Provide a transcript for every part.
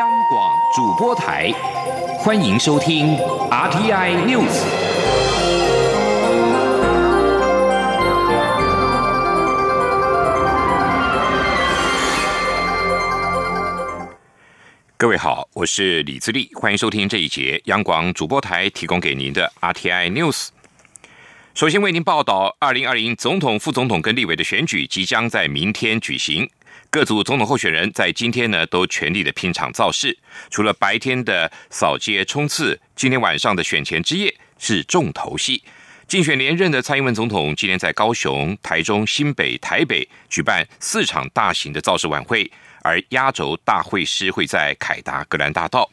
央广主播台，欢迎收听 RTI News。各位好，我是李自立，欢迎收听这一节央广主播台提供给您的 RTI News。首先为您报道，二零二零总统、副总统跟立委的选举即将在明天举行。各组总统候选人在今天呢都全力的拼场造势，除了白天的扫街冲刺，今天晚上的选前之夜是重头戏。竞选连任的蔡英文总统今天在高雄、台中、新北、台北举办四场大型的造势晚会，而压轴大会师会在凯达格兰大道。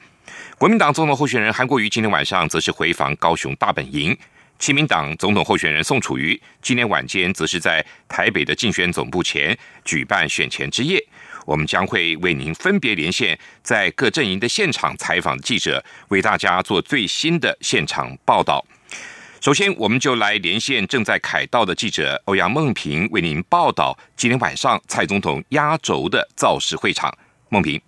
国民党总统候选人韩国瑜今天晚上则是回访高雄大本营。亲民党总统候选人宋楚瑜今天晚间则是在台北的竞选总部前举办选前之夜。我们将会为您分别连线在各阵营的现场采访记者，为大家做最新的现场报道。首先，我们就来连线正在凯道的记者欧阳梦平，为您报道今天晚上蔡总统压轴的造势会场。梦平。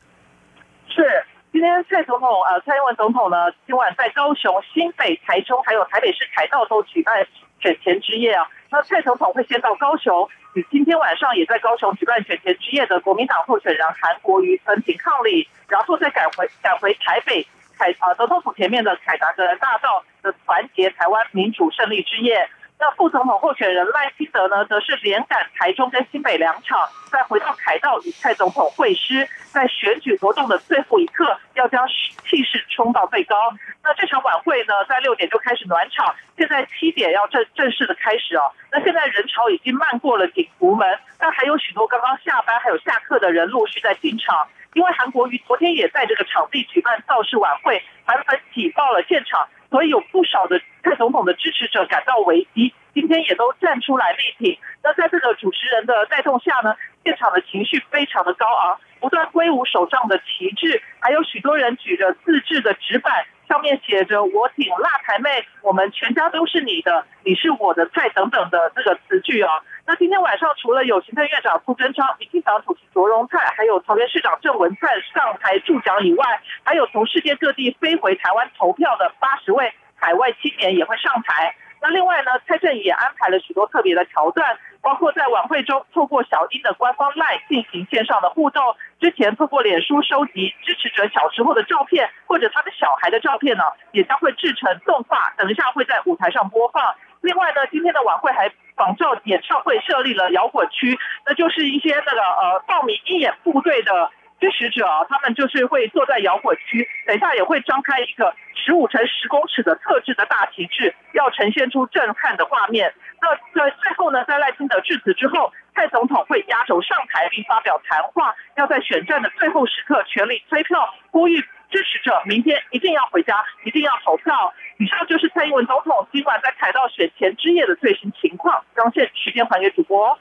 今天蔡总统呃，蔡英文总统呢，今晚在高雄、新北、台中还有台北市凯道都举办选前之夜啊。那蔡总统会先到高雄，与今天晚上也在高雄举办选前之夜的国民党候选人韩国瑜分庭抗礼，然后再赶回赶回台北凯啊总统府前面的凯达格兰大道的团结台湾民主胜利之夜。那副总统候选人赖清德呢，则是连赶台中跟新北两场，再回到凯道与蔡总统会师，在选举活动的最后一刻，要将气势冲到最高。那这场晚会呢，在六点就开始暖场，现在七点要正正式的开始哦。那现在人潮已经漫过了景福门，但还有许多刚刚下班还有下课的人陆续在进场。因为韩国瑜昨天也在这个场地举办造势晚会，韩粉挤爆了现场。所以有不少的蔡总统的支持者感到危机，今天也都站出来力挺。那在这个主持人的带动下呢，现场的情绪非常的高昂，不断挥舞手上的旗帜，还有许多人举着自制的纸板，上面写着“我挺辣台妹，我们全家都是你的，你是我的菜”等等的这个词句啊。那今天晚上除了有行政院长苏贞昌、民进党主席卓荣泰，还有桃园市长郑文灿上台助讲以外，还有从世界各地飞回台湾投票的八十位海外青年也会上台。那另外呢，蔡政也安排了许多特别的桥段，包括在晚会中透过小英的官方 LINE 进行线上的互动，之前透过脸书收集支持者小时候的照片或者他的小孩的照片呢，也将会制成动画，等一下会在舞台上播放。另外呢，今天的晚会还仿照演唱会设立了摇滚区，那就是一些那个呃报名鹰眼部队的支持者，他们就是会坐在摇滚区，等一下也会张开一个十五乘十公尺的特制的大旗帜，要呈现出震撼的画面。那在最后呢，在赖清德致辞之后，蔡总统会压轴上台并发表谈话，要在选战的最后时刻全力推票，呼吁支持者明天一定要回家，一定要投票。以上就是蔡英文总统今晚在凯道选前之夜的最新情况。张线时间还给主播。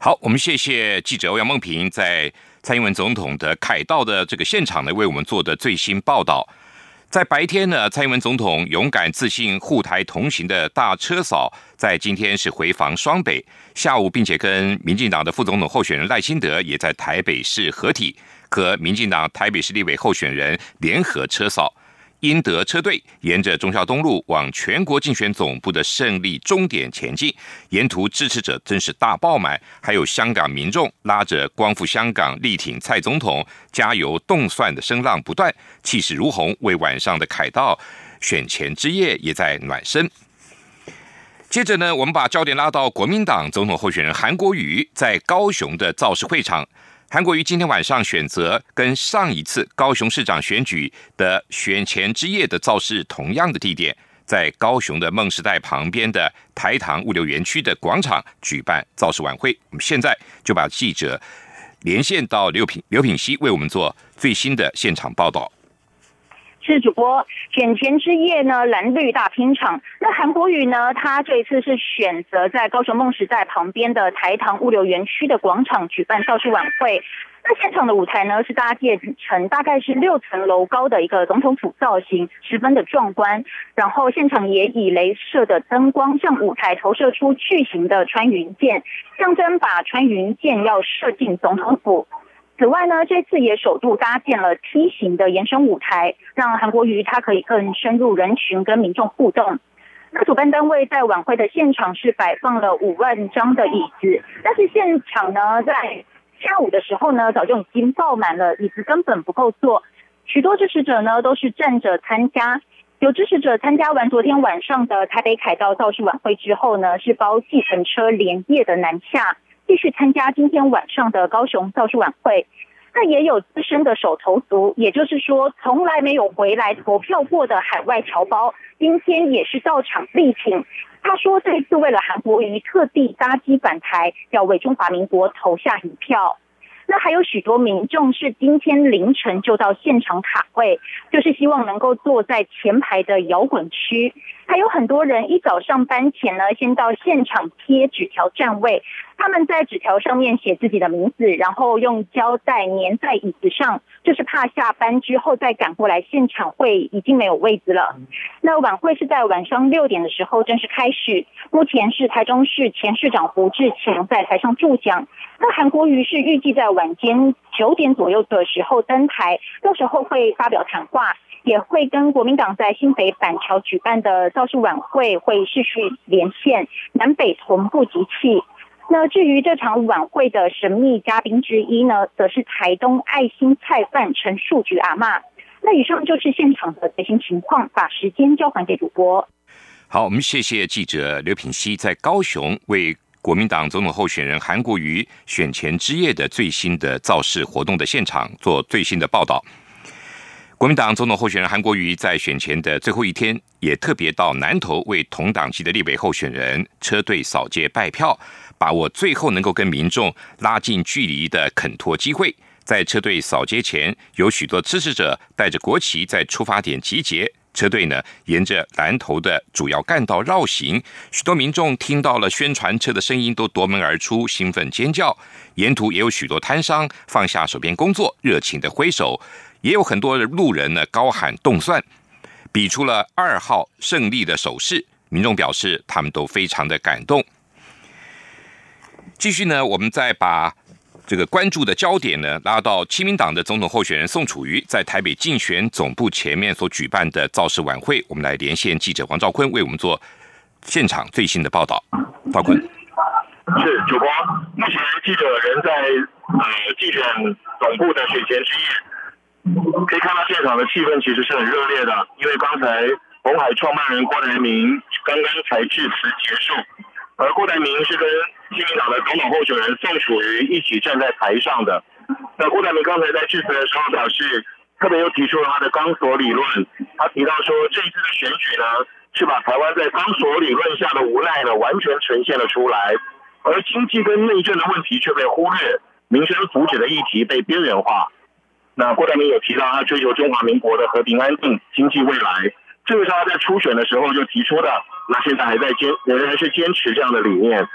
好，我们谢谢记者欧阳梦平在蔡英文总统的凯道的这个现场呢，为我们做的最新报道。在白天呢，蔡英文总统勇敢自信护台同行的大车嫂，在今天是回访双北。下午，并且跟民进党的副总统候选人赖清德也在台北市合体，和民进党台北市立委候选人联合车扫。英德车队沿着忠孝东路往全国竞选总部的胜利终点前进，沿途支持者真是大爆满，还有香港民众拉着“光复香港，力挺蔡总统，加油”动算的声浪不断，气势如虹，为晚上的凯道选前之夜也在暖身。接着呢，我们把焦点拉到国民党总统候选人韩国瑜在高雄的造势会场。韩国瑜今天晚上选择跟上一次高雄市长选举的选前之夜的造势同样的地点，在高雄的梦时代旁边的台糖物流园区的广场举办造势晚会。我们现在就把记者连线到刘品刘品熙，为我们做最新的现场报道。是主播选前之夜呢，蓝绿大拼场。那韩国瑜呢，他这一次是选择在高雄梦时代旁边的台糖物流园区的广场举办造势晚会。那现场的舞台呢，是搭建成大概是六层楼高的一个总统府造型，十分的壮观。然后现场也以镭射的灯光向舞台投射出巨型的穿云箭，象征把穿云箭要射进总统府。此外呢，这次也首度搭建了梯形的延伸舞台，让韩国瑜他可以更深入人群跟民众互动。那主办单位在晚会的现场是摆放了五万张的椅子，但是现场呢，在下午的时候呢，早就已经爆满了，椅子根本不够坐。许多支持者呢都是站着参加，有支持者参加完昨天晚上的台北凯道造势晚会之后呢，是包计程车连夜的南下，继续参加今天晚上的高雄造势晚会。那也有资深的手头族，也就是说从来没有回来投票过的海外侨胞，今天也是到场力挺。他说这次为了韩国瑜，特地搭机返台，要为中华民国投下一票。那还有许多民众是今天凌晨就到现场卡位，就是希望能够坐在前排的摇滚区。还有很多人一早上班前呢，先到现场贴纸条占位。他们在纸条上面写自己的名字，然后用胶带粘在椅子上，就是怕下班之后再赶过来现场会已经没有位置了。那晚会是在晚上六点的时候正式开始，目前是台中市前市长胡志强在台上助讲。那韩国瑜是预计在晚间九点左右的时候登台，到时候会发表谈话，也会跟国民党在新北板桥举办的造势晚会会继续连线，南北同步集气。那至于这场晚会的神秘嘉宾之一呢，则是台东爱心菜贩陈树菊阿妈。那以上就是现场的最新情况，把时间交还给主播。好，我们谢谢记者刘品熙在高雄为国民党总统候选人韩国瑜选前之夜的最新的造势活动的现场做最新的报道。国民党总统候选人韩国瑜在选前的最后一天，也特别到南投为同党籍的立委候选人车队扫街拜票。把握最后能够跟民众拉近距离的肯托机会，在车队扫街前，有许多支持者带着国旗在出发点集结。车队呢，沿着南头的主要干道绕行，许多民众听到了宣传车的声音，都夺门而出，兴奋尖叫。沿途也有许多摊商放下手边工作，热情的挥手，也有很多路人呢高喊动算，比出了二号胜利的手势。民众表示，他们都非常的感动。继续呢，我们再把这个关注的焦点呢拉到亲民党的总统候选人宋楚瑜在台北竞选总部前面所举办的造势晚会。我们来连线记者黄兆坤为我们做现场最新的报道。兆坤，是主播。目前记者人在呃竞选总部的选前之夜，可以看到现场的气氛其实是很热烈的，因为刚才红海创办人郭台铭刚刚才致辞结束。而郭台铭是跟新民党的总统候选人宋楚瑜一起站在台上的。那郭台铭刚才在致辞的时候表示，特别又提出了他的钢索理论。他提到说，这一次的选举呢，是把台湾在钢索理论下的无奈呢，完全呈现了出来。而经济跟内政的问题却被忽略，民生福祉的议题被边缘化。那郭台铭有提到，他追求中华民国的和平安定、经济未来。这个是他在初选的时候就提出的，那现在还在坚仍然是坚持这样的理念。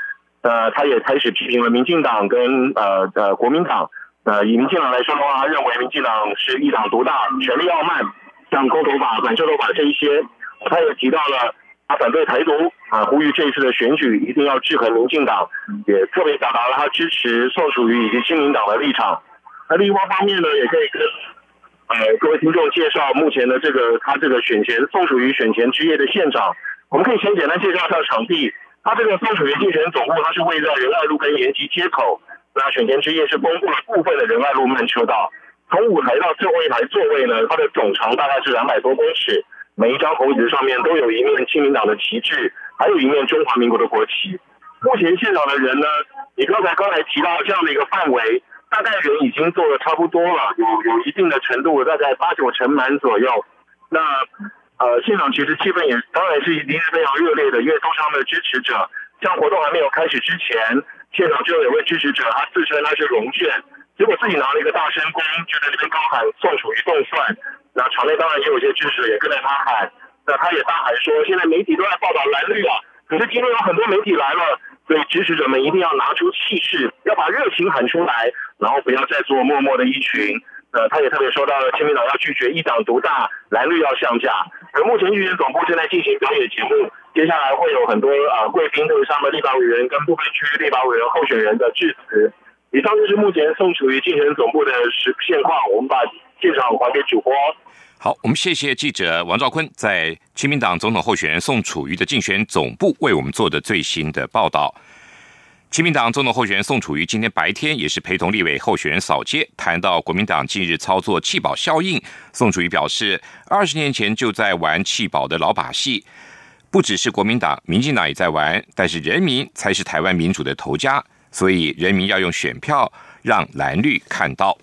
呃，他也开始批评了民进党跟呃呃国民党。呃，以民进党来说的话，他认为民进党是一党独大、权力傲慢，像公投法、反修头法这一些。他也提到了他反对台独啊，呼吁这一次的选举一定要制衡民进党，也特别表达了他支持宋楚瑜以及新民党的立场。那另外方面呢，也可以跟。呃，各位听众，介绍目前的这个他这个选前宋楚瑜选前之夜的现场，我们可以先简单介绍一下场地。他这个宋楚瑜竞选总部，它是位在仁爱路跟延吉街口。那选前之夜是公布了部分的仁爱路慢车道，从舞台到最后一排座位呢，它的总长大概是两百多公尺，每一张红椅子上面都有一面亲民党的旗帜，还有一面中华民国的国旗。目前现场的人呢，你刚才刚才提到这样的一个范围。大概人已经做的差不多了，有有一定的程度，大概八九成满左右。那呃，现场其实气氛也当然是一定是非常热烈的，因为都是他们的支持者。像活动还没有开始之前，现场就有位支持者，他自称他是龙卷，结果自己拿了一个大声公，就在这边高喊“宋楚瑜动算”。那场内当然也有一些支持者也跟着他喊，那他也大喊说：“现在媒体都在报道蓝绿啊，可是今天有很多媒体来了。”所以支持者们一定要拿出气势，要把热情喊出来，然后不要再做默默的一群。呃，他也特别说到了，亲民党要拒绝一党独大，蓝绿要降价。而目前预选总部正在进行表演节目，接下来会有很多啊贵宾，特别是他们立法委员跟部分区立法委员候选人的致辞。以上就是目前宋楚瑜竞选总部的实现况，我们把现场还给主播。好，我们谢谢记者王兆坤在亲民党总统候选人宋楚瑜的竞选总部为我们做的最新的报道。亲民党总统候选人宋楚瑜今天白天也是陪同立委候选人扫街，谈到国民党近日操作弃保效应，宋楚瑜表示，二十年前就在玩弃保的老把戏，不只是国民党、民进党也在玩，但是人民才是台湾民主的头家，所以人民要用选票让蓝绿看到。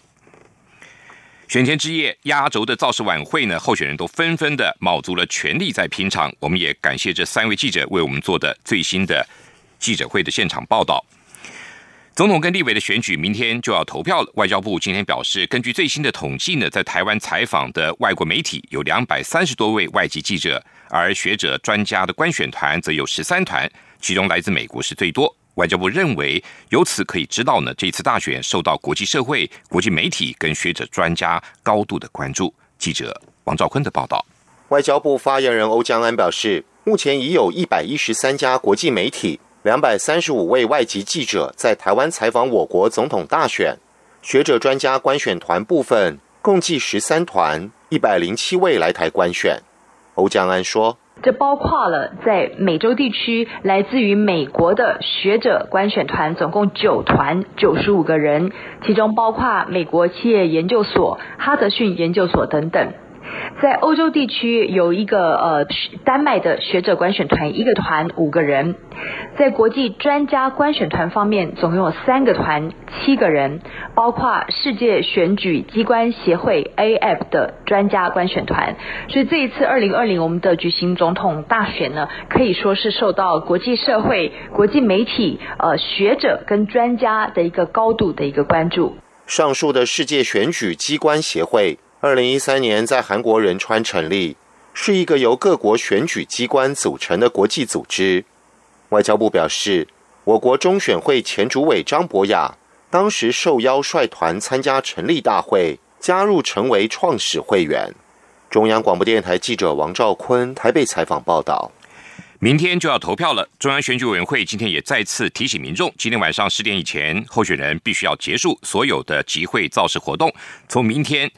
选前之夜，压轴的造势晚会呢，候选人都纷纷的卯足了全力在拼场。我们也感谢这三位记者为我们做的最新的。记者会的现场报道，总统跟立委的选举明天就要投票了。外交部今天表示，根据最新的统计呢，在台湾采访的外国媒体有两百三十多位外籍记者，而学者专家的观选团则有十三团，其中来自美国是最多。外交部认为，由此可以知道呢，这次大选受到国际社会、国际媒体跟学者专家高度的关注。记者王兆坤的报道。外交部发言人欧江安表示，目前已有一百一十三家国际媒体。两百三十五位外籍记者在台湾采访我国总统大选，学者专家观选团部分共计十三团，一百零七位来台观选。欧江安说：“这包括了在美洲地区来自于美国的学者观选团，总共九团，九十五个人，其中包括美国企业研究所、哈德逊研究所等等。”在欧洲地区有一个呃丹麦的学者观选团，一个团五个人；在国际专家观选团方面，总共有三个团七个人，包括世界选举机关协会 AF 的专家观选团。所以这一次二零二零我们的举行总统大选呢，可以说是受到国际社会、国际媒体、呃学者跟专家的一个高度的一个关注。上述的世界选举机关协会。二零一三年在韩国仁川成立，是一个由各国选举机关组成的国际组织。外交部表示，我国中选会前主委张博雅当时受邀率团参加成立大会，加入成为创始会员。中央广播电台记者王兆坤台北采访报道。明天就要投票了，中央选举委员会今天也再次提醒民众，今天晚上十点以前，候选人必须要结束所有的集会造势活动。从明天。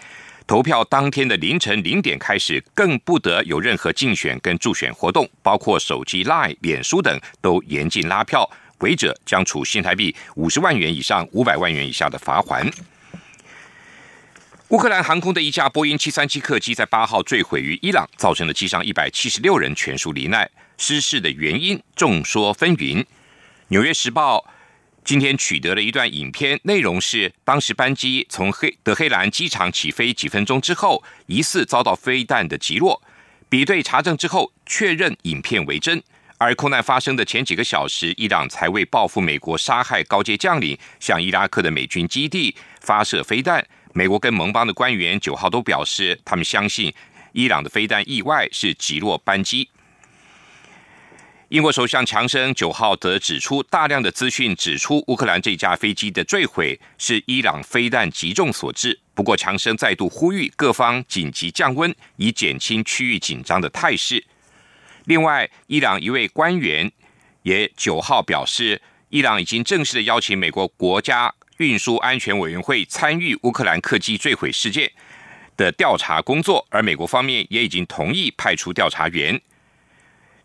投票当天的凌晨零点开始，更不得有任何竞选跟助选活动，包括手机、Line、脸书等都严禁拉票，违者将处新台币五十万元以上五百万元以下的罚款。乌克兰航空的一架波音七三七客机在八号坠毁于伊朗，造成了机上一百七十六人全数罹难，失事的原因众说纷纭。纽约时报。今天取得了一段影片，内容是当时班机从黑德黑兰机场起飞几分钟之后，疑似遭到飞弹的击落。比对查证之后，确认影片为真。而空难发生的前几个小时，伊朗才为报复美国杀害高阶将领，向伊拉克的美军基地发射飞弹。美国跟盟邦的官员九号都表示，他们相信伊朗的飞弹意外是击落班机。英国首相强生九号则指出，大量的资讯指出乌克兰这架飞机的坠毁是伊朗飞弹击中所致。不过，强生再度呼吁各方紧急降温，以减轻区域紧张的态势。另外，伊朗一位官员也九号表示，伊朗已经正式的邀请美国国家运输安全委员会参与乌克兰客机坠毁事件的调查工作，而美国方面也已经同意派出调查员。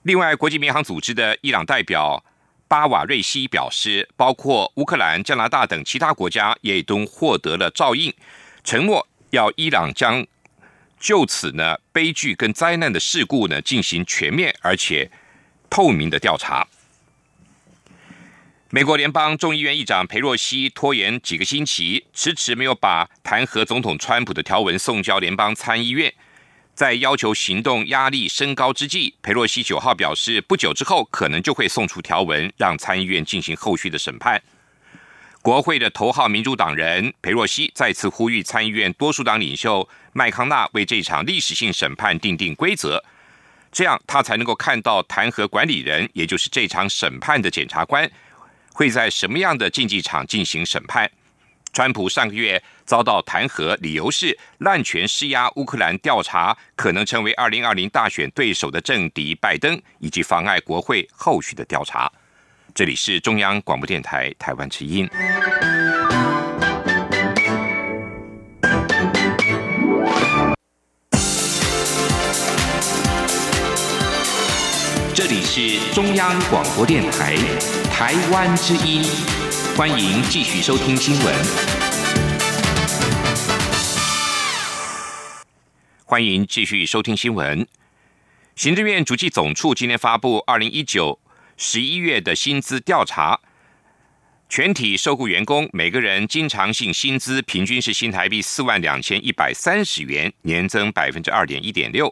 另外，国际民航组织的伊朗代表巴瓦瑞西表示，包括乌克兰、加拿大等其他国家也都获得了照应，承诺要伊朗将就此呢悲剧跟灾难的事故呢进行全面而且透明的调查。美国联邦众议院议长佩洛西拖延几个星期，迟迟没有把弹劾总统川普的条文送交联邦参议院。在要求行动压力升高之际，佩洛西九号表示，不久之后可能就会送出条文，让参议院进行后续的审判。国会的头号民主党人佩洛西再次呼吁参议院多数党领袖麦康纳为这场历史性审判定定规则，这样他才能够看到弹劾管理人，也就是这场审判的检察官会在什么样的竞技场进行审判。川普上个月遭到弹劾理由是滥权施压乌克兰调查可能成为二零二零大选对手的政敌拜登以及妨碍国会后续的调查。这里是中央广播电台台湾之音。这里是中央广播电台台湾之音。欢迎继续收听新闻。欢迎继续收听新闻。行政院主计总处今天发布二零一九十一月的薪资调查，全体受雇员工每个人经常性薪资平均是新台币四万两千一百三十元，年增百分之二点一点六。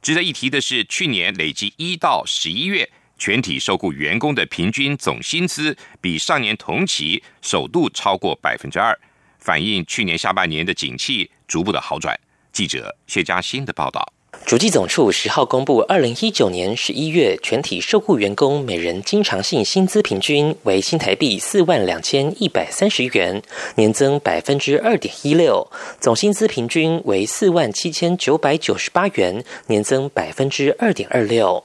值得一提的是，去年累计一到十一月，全体受雇员工的平均总薪资比上年同期首度超过百分之二，反映去年下半年的景气逐步的好转。记者谢嘉欣的报道。主计总处十号公布，二零一九年十一月全体受雇员工每人经常性薪资平均为新台币四万两千一百三十元，年增百分之二点一六；总薪资平均为四万七千九百九十八元，年增百分之二点二六。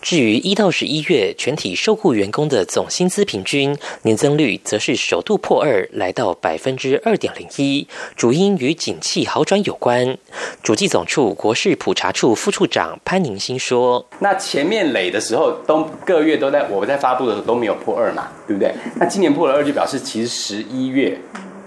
至于一到十一月全体受雇员工的总薪资平均年增率，则是首度破二，来到百分之二点零一，主因与景气好转有关。主计总处国事普查处副处长潘宁新说：“那前面累的时候，都各月都在我们在发布的时候都没有破二嘛，对不对？那今年破了二，就表示其实十一月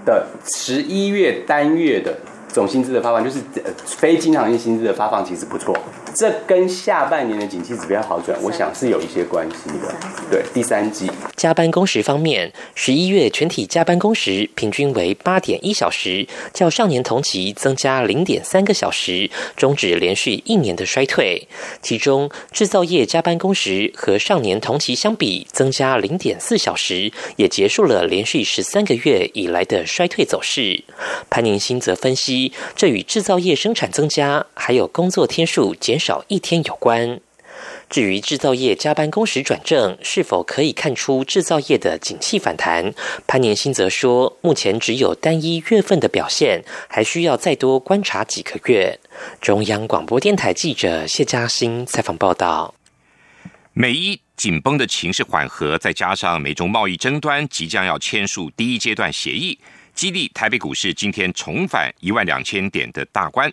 的十一月单月的总薪资的发放，就是非经常性薪资的发放，其实不错。”这跟下半年的景气指标好转，我想是有一些关系的。对，第三季加班工时方面，十一月全体加班工时平均为八点一小时，较上年同期增加零点三个小时，终止连续一年的衰退。其中制造业加班工时和上年同期相比增加零点四小时，也结束了连续十三个月以来的衰退走势。潘宁新则分析，这与制造业生产增加，还有工作天数减。少一天有关。至于制造业加班工时转正，是否可以看出制造业的景气反弹？潘年新则说，目前只有单一月份的表现，还需要再多观察几个月。中央广播电台记者谢嘉欣采访报道。美伊紧绷的情势缓和，再加上美中贸易争端即将要签署第一阶段协议，激励台北股市今天重返一万两千点的大关。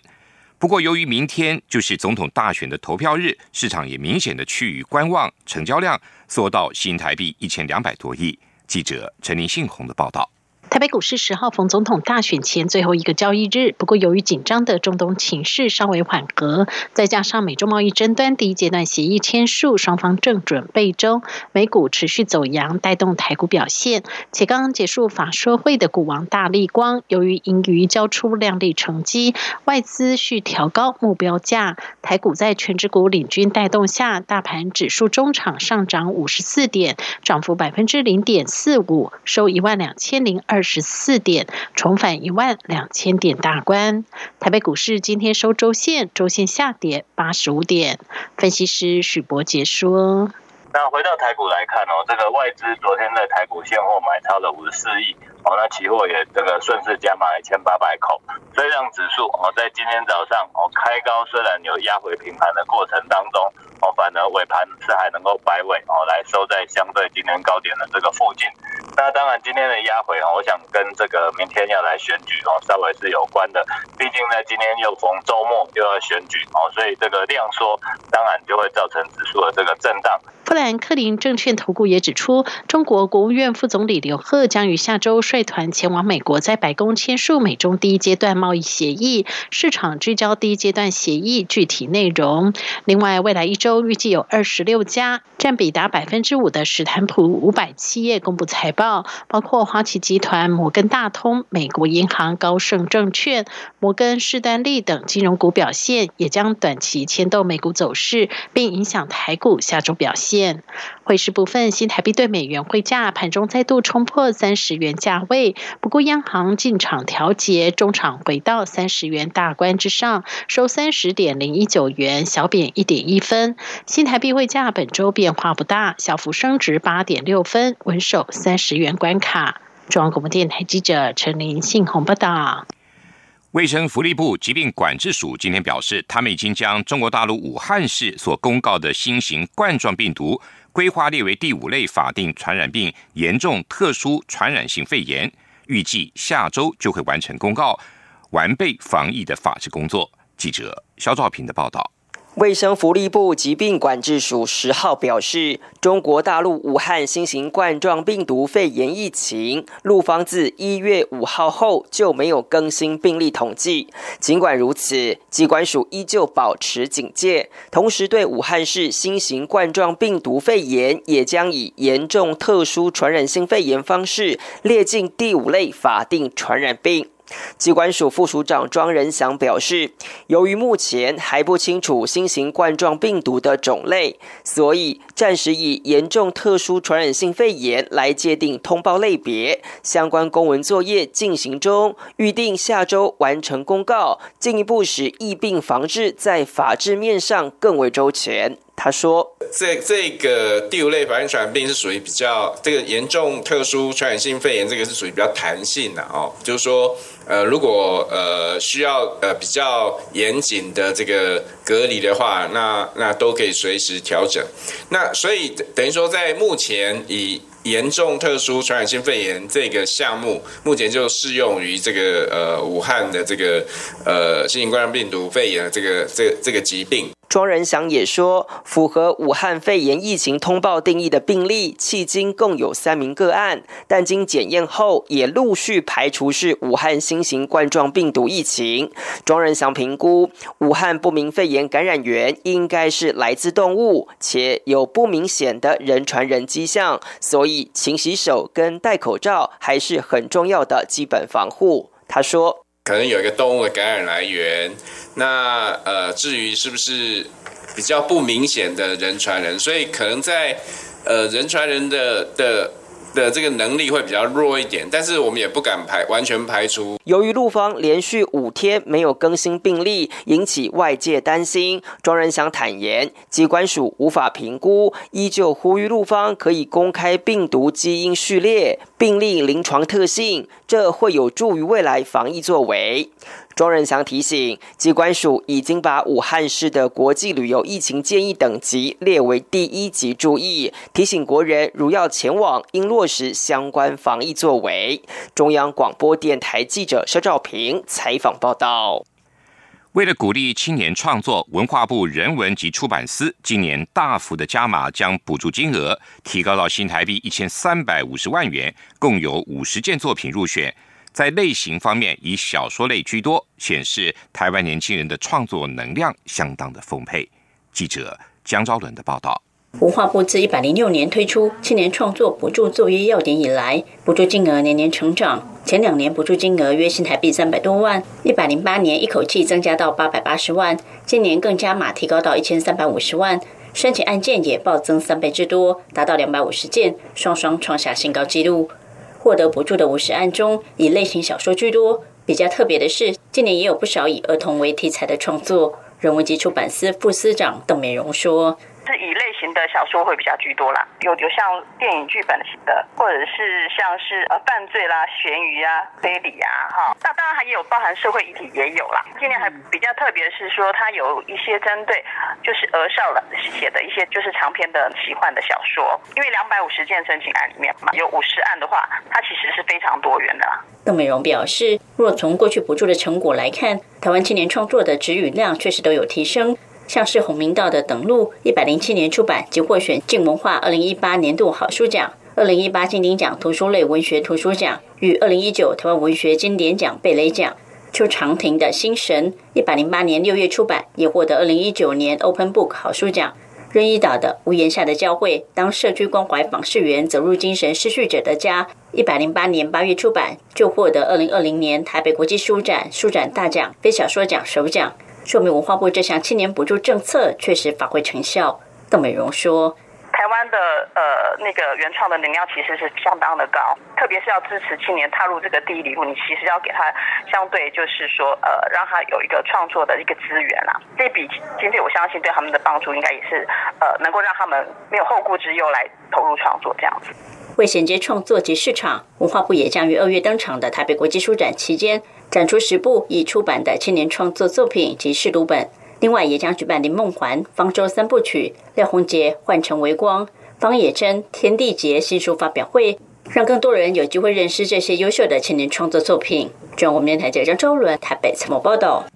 不过，由于明天就是总统大选的投票日，市场也明显的趋于观望，成交量缩到新台币一千两百多亿。记者陈林信宏的报道。台北股市十号逢总统大选前最后一个交易日，不过由于紧张的中东情势稍微缓和，再加上美中贸易争端第一阶段协议签署，双方正准备中，美股持续走阳，带动台股表现。且刚刚结束法说会的股王大立光，由于盈余交出亮丽成绩，外资续调高目标价，台股在全指股领军带动下，大盘指数中场上涨五十四点，涨幅百分之零点四五，收一万两千零二。二十四点，重返一万两千点大关。台北股市今天收周线，周线下跌八十五点。分析师许博杰说：“那回到台股来看哦，这个外资昨天在台股现货买超了五十四亿。”哦，那期货也这个顺势加码一千八百口，所以让指数哦在今天早上哦开高，虽然有压回平盘的过程当中，哦反而尾盘是还能够摆尾哦来收在相对今天高点的这个附近。那当然今天的压回哦，我想跟这个明天要来选举哦稍微是有关的，毕竟呢今天又逢周末又要选举哦，所以这个量缩当然就会造成指数的这个震荡。富兰克林证券投顾也指出，中国国务院副总理刘鹤将于下周率团前往美国，在白宫签署美中第一阶段贸易协议。市场聚焦第一阶段协议具体内容。另外，未来一周预计有二十六家，占比达百分之五的史坦普五百企业公布财报，包括花旗集团、摩根大通、美国银行、高盛证券、摩根士丹利等金融股表现，也将短期牵动美股走势，并影响台股下周表现。汇市部分，新台币对美元汇价盘中再度冲破三十元价位，不过央行进场调节，中场回到三十元大关之上，收三十点零一九元，小贬一点一分。新台币汇价本周变化不大，小幅升值八点六分，稳守三十元关卡。中央广播电台记者陈林信鸿报道。卫生福利部疾病管制署今天表示，他们已经将中国大陆武汉市所公告的新型冠状病毒规划列为第五类法定传染病——严重特殊传染性肺炎，预计下周就会完成公告，完备防疫的法制工作。记者肖兆平的报道。卫生福利部疾病管制署十号表示，中国大陆武汉新型冠状病毒肺炎疫情，陆方自一月五号后就没有更新病例统计。尽管如此，机关署依旧保持警戒，同时对武汉市新型冠状病毒肺炎也将以严重特殊传染性肺炎方式列进第五类法定传染病。机关署副署长庄仁祥表示，由于目前还不清楚新型冠状病毒的种类，所以暂时以严重特殊传染性肺炎来界定通报类别。相关公文作业进行中，预定下周完成公告，进一步使疫病防治在法制面上更为周全。他说：“这这个第五类反应传染病是属于比较这个严重特殊传染性肺炎，这个是属于比较弹性的哦，就是说。”呃，如果呃需要呃比较严谨的这个隔离的话，那那都可以随时调整。那所以等于说，在目前以严重特殊传染性肺炎这个项目，目前就适用于这个呃武汉的这个呃新型冠状病毒肺炎这个这个这个疾病。庄仁祥也说，符合武汉肺炎疫情通报定义的病例，迄今共有三名个案，但经检验后也陆续排除是武汉新型冠状病毒疫情。庄仁祥评估，武汉不明肺炎感染源应该是来自动物，且有不明显的人传人迹象，所以勤洗手跟戴口罩还是很重要的基本防护。他说。可能有一个动物的感染来源，那呃，至于是不是比较不明显的人传人，所以可能在呃人传人的的。的这个能力会比较弱一点，但是我们也不敢排完全排除。由于陆方连续五天没有更新病例，引起外界担心。庄仁祥坦言，机关署无法评估，依旧呼吁陆方可以公开病毒基因序列、病例临床特性，这会有助于未来防疫作为。庄仁祥提醒，机关署已经把武汉市的国际旅游疫情建议等级列为第一级注意，提醒国人如要前往，应落实相关防疫作为。中央广播电台记者肖兆平采访报道。为了鼓励青年创作，文化部人文及出版司今年大幅的加码，将补助金额提高到新台币一千三百五十万元，共有五十件作品入选。在类型方面，以小说类居多，显示台湾年轻人的创作能量相当的丰沛。记者江昭伦的报道。文化部自一百零六年推出青年创作补助作业要点以来，补助金额年年成长。前两年补助金额约新台币三百多万，一百零八年一口气增加到八百八十万，今年更加码提高到一千三百五十万，申请案件也暴增三倍之多，达到两百五十件，双双创下新高纪录。获得补助的五十案中，以类型小说居多。比较特别的是，今年也有不少以儿童为题材的创作。人文及出版司副司长邓美荣说。是以类型的小说会比较居多啦，有有像电影剧本型的，或者是像是呃犯罪啦、悬疑啊、推理啊，哈。那当然还有包含社会议题也有啦。今年还比较特别是说，它有一些针对就是儿少的写的一些就是长篇的奇幻的小说。因为两百五十件申请案里面嘛，有五十案的话，它其实是非常多元的。邓美荣表示，若从过去补助的成果来看，台湾青年创作的指语量确实都有提升。像是洪明道的《等路》，一百零七年出版，即获选静文化二零一八年度好书奖、二零一八金鼎奖图书类文学图书奖与二零一九台湾文学经典奖贝雷奖。邱长廷的《心神》，一百零八年六月出版，也获得二零一九年 Open Book 好书奖。任一岛的《屋檐下的教会》，当社区关怀访视员走入精神失序者的家，一百零八年八月出版，就获得二零二零年台北国际书展书展大奖非小说奖首奖。说明文化部这项青年补助政策确实发挥成效。邓美荣说：“台湾的呃那个原创的能量其实是相当的高，特别是要支持青年踏入这个第一里路，你其实要给他相对就是说呃让他有一个创作的一个资源啦。这笔经费我相信对他们的帮助应该也是呃能够让他们没有后顾之忧来投入创作这样子。为衔接创作及市场，文化部也将于二月登场的台北国际书展期间。”展出十部已出版的青年创作作品及试读本，另外也将举办林梦环、方舟三部曲、廖鸿杰、换成微光、方野真、天地杰新书发表会，让更多人有机会认识这些优秀的青年创作作品。中央电台记者张周伦台北采访报道。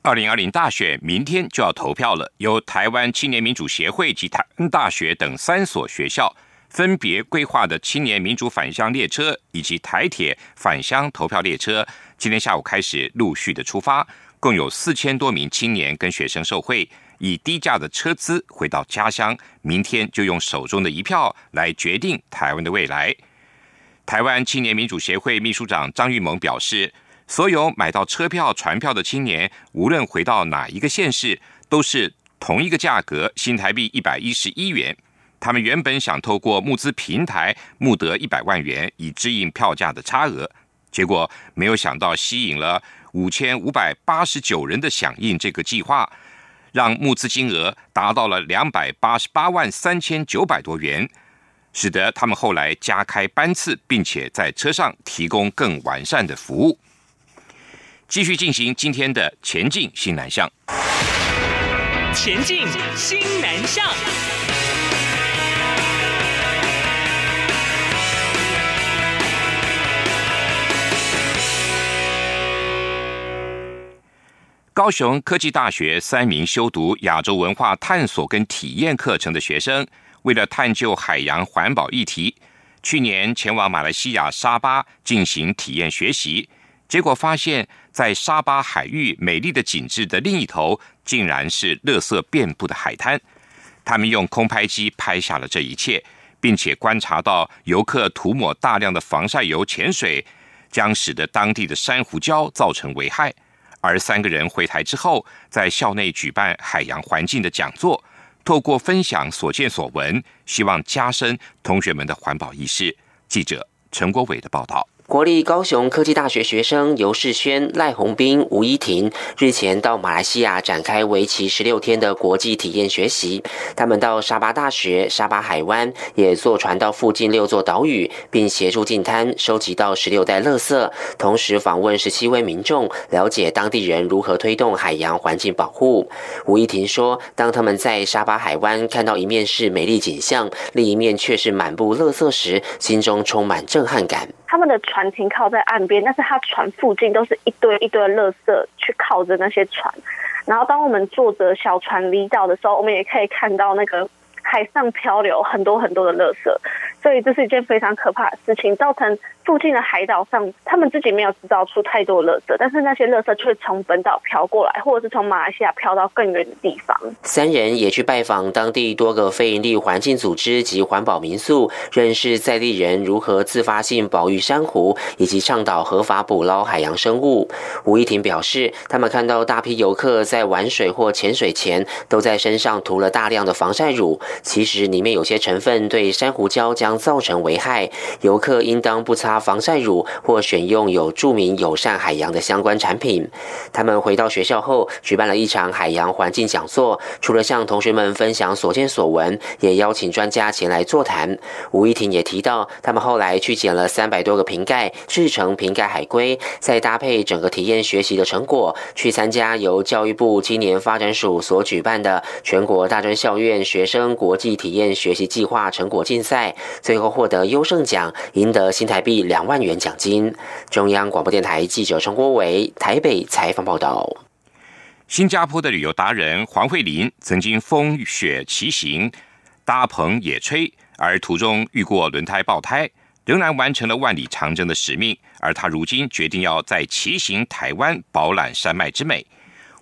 二零二零大选明天就要投票了，由台湾青年民主协会及台大学等三所学校分别规划的青年民主返乡列车以及台铁返乡投票列车，今天下午开始陆续的出发，共有四千多名青年跟学生受惠，以低价的车资回到家乡，明天就用手中的一票来决定台湾的未来。台湾青年民主协会秘书长张玉萌表示。所有买到车票、船票的青年，无论回到哪一个县市，都是同一个价格，新台币一百一十一元。他们原本想透过募资平台募得一百万元，以支应票价的差额，结果没有想到吸引了五千五百八十九人的响应，这个计划让募资金额达到了两百八十八万三千九百多元，使得他们后来加开班次，并且在车上提供更完善的服务。继续进行今天的前进新南向。前进新南向。高雄科技大学三名修读亚洲文化探索跟体验课程的学生，为了探究海洋环保议题，去年前往马来西亚沙巴进行体验学习。结果发现，在沙巴海域美丽的景致的另一头，竟然是垃圾遍布的海滩。他们用空拍机拍下了这一切，并且观察到游客涂抹大量的防晒油潜水，将使得当地的珊瑚礁造成危害。而三个人回台之后，在校内举办海洋环境的讲座，透过分享所见所闻，希望加深同学们的环保意识。记者陈国伟的报道。国立高雄科技大学学生尤世轩、赖宏斌、吴依婷日前到马来西亚展开为期十六天的国际体验学习。他们到沙巴大学、沙巴海湾，也坐船到附近六座岛屿，并协助进滩收集到十六袋垃圾，同时访问十七位民众，了解当地人如何推动海洋环境保护。吴依婷说：“当他们在沙巴海湾看到一面是美丽景象，另一面却是满布垃圾时，心中充满震撼感。”他们的船停靠在岸边，但是他船附近都是一堆一堆的垃圾，去靠着那些船。然后当我们坐着小船离岛的时候，我们也可以看到那个海上漂流很多很多的垃圾，所以这是一件非常可怕的事情，造成。附近的海岛上，他们自己没有制造出太多垃圾，但是那些垃圾却从本岛飘过来，或者是从马来西亚飘到更远的地方。三人也去拜访当地多个非营利环境组织及环保民宿，认识在地人如何自发性保育珊瑚，以及倡导合法捕捞海洋生物。吴依婷表示，他们看到大批游客在玩水或潜水前，都在身上涂了大量的防晒乳，其实里面有些成分对珊瑚礁将造成危害，游客应当不擦。防晒乳或选用有著名友善海洋的相关产品。他们回到学校后，举办了一场海洋环境讲座。除了向同学们分享所见所闻，也邀请专家前来座谈。吴一婷也提到，他们后来去捡了三百多个瓶盖，制成瓶盖海龟，再搭配整个体验学习的成果，去参加由教育部青年发展署所举办的全国大专校院学生国际体验学习计划成果竞赛，最后获得优胜奖，赢得新台币。两万元奖金。中央广播电台记者陈国伟台北采访报道。新加坡的旅游达人黄慧琳曾经风雪骑行、搭棚野炊，而途中遇过轮胎爆胎，仍然完成了万里长征的使命。而他如今决定要在骑行台湾，饱览山脉之美。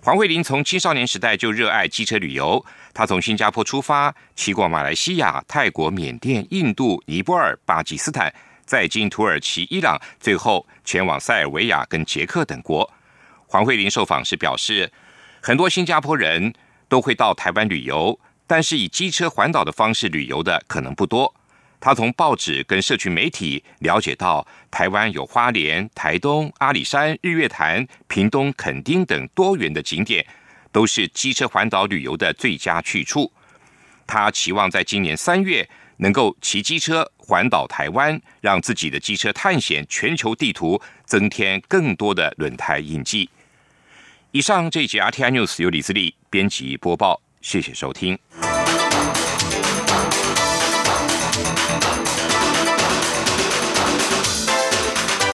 黄慧玲从青少年时代就热爱机车旅游，她从新加坡出发，骑过马来西亚、泰国、缅甸、印度、尼泊尔、巴基斯坦。再经土耳其、伊朗，最后前往塞尔维亚跟捷克等国。黄慧玲受访时表示，很多新加坡人都会到台湾旅游，但是以机车环岛的方式旅游的可能不多。他从报纸跟社群媒体了解到，台湾有花莲、台东、阿里山、日月潭、屏东垦丁等多元的景点，都是机车环岛旅游的最佳去处。他期望在今年三月。能够骑机车环岛台湾，让自己的机车探险全球地图增添更多的轮胎印记。以上这一节 RTI News 由李自力编辑播报，谢谢收听。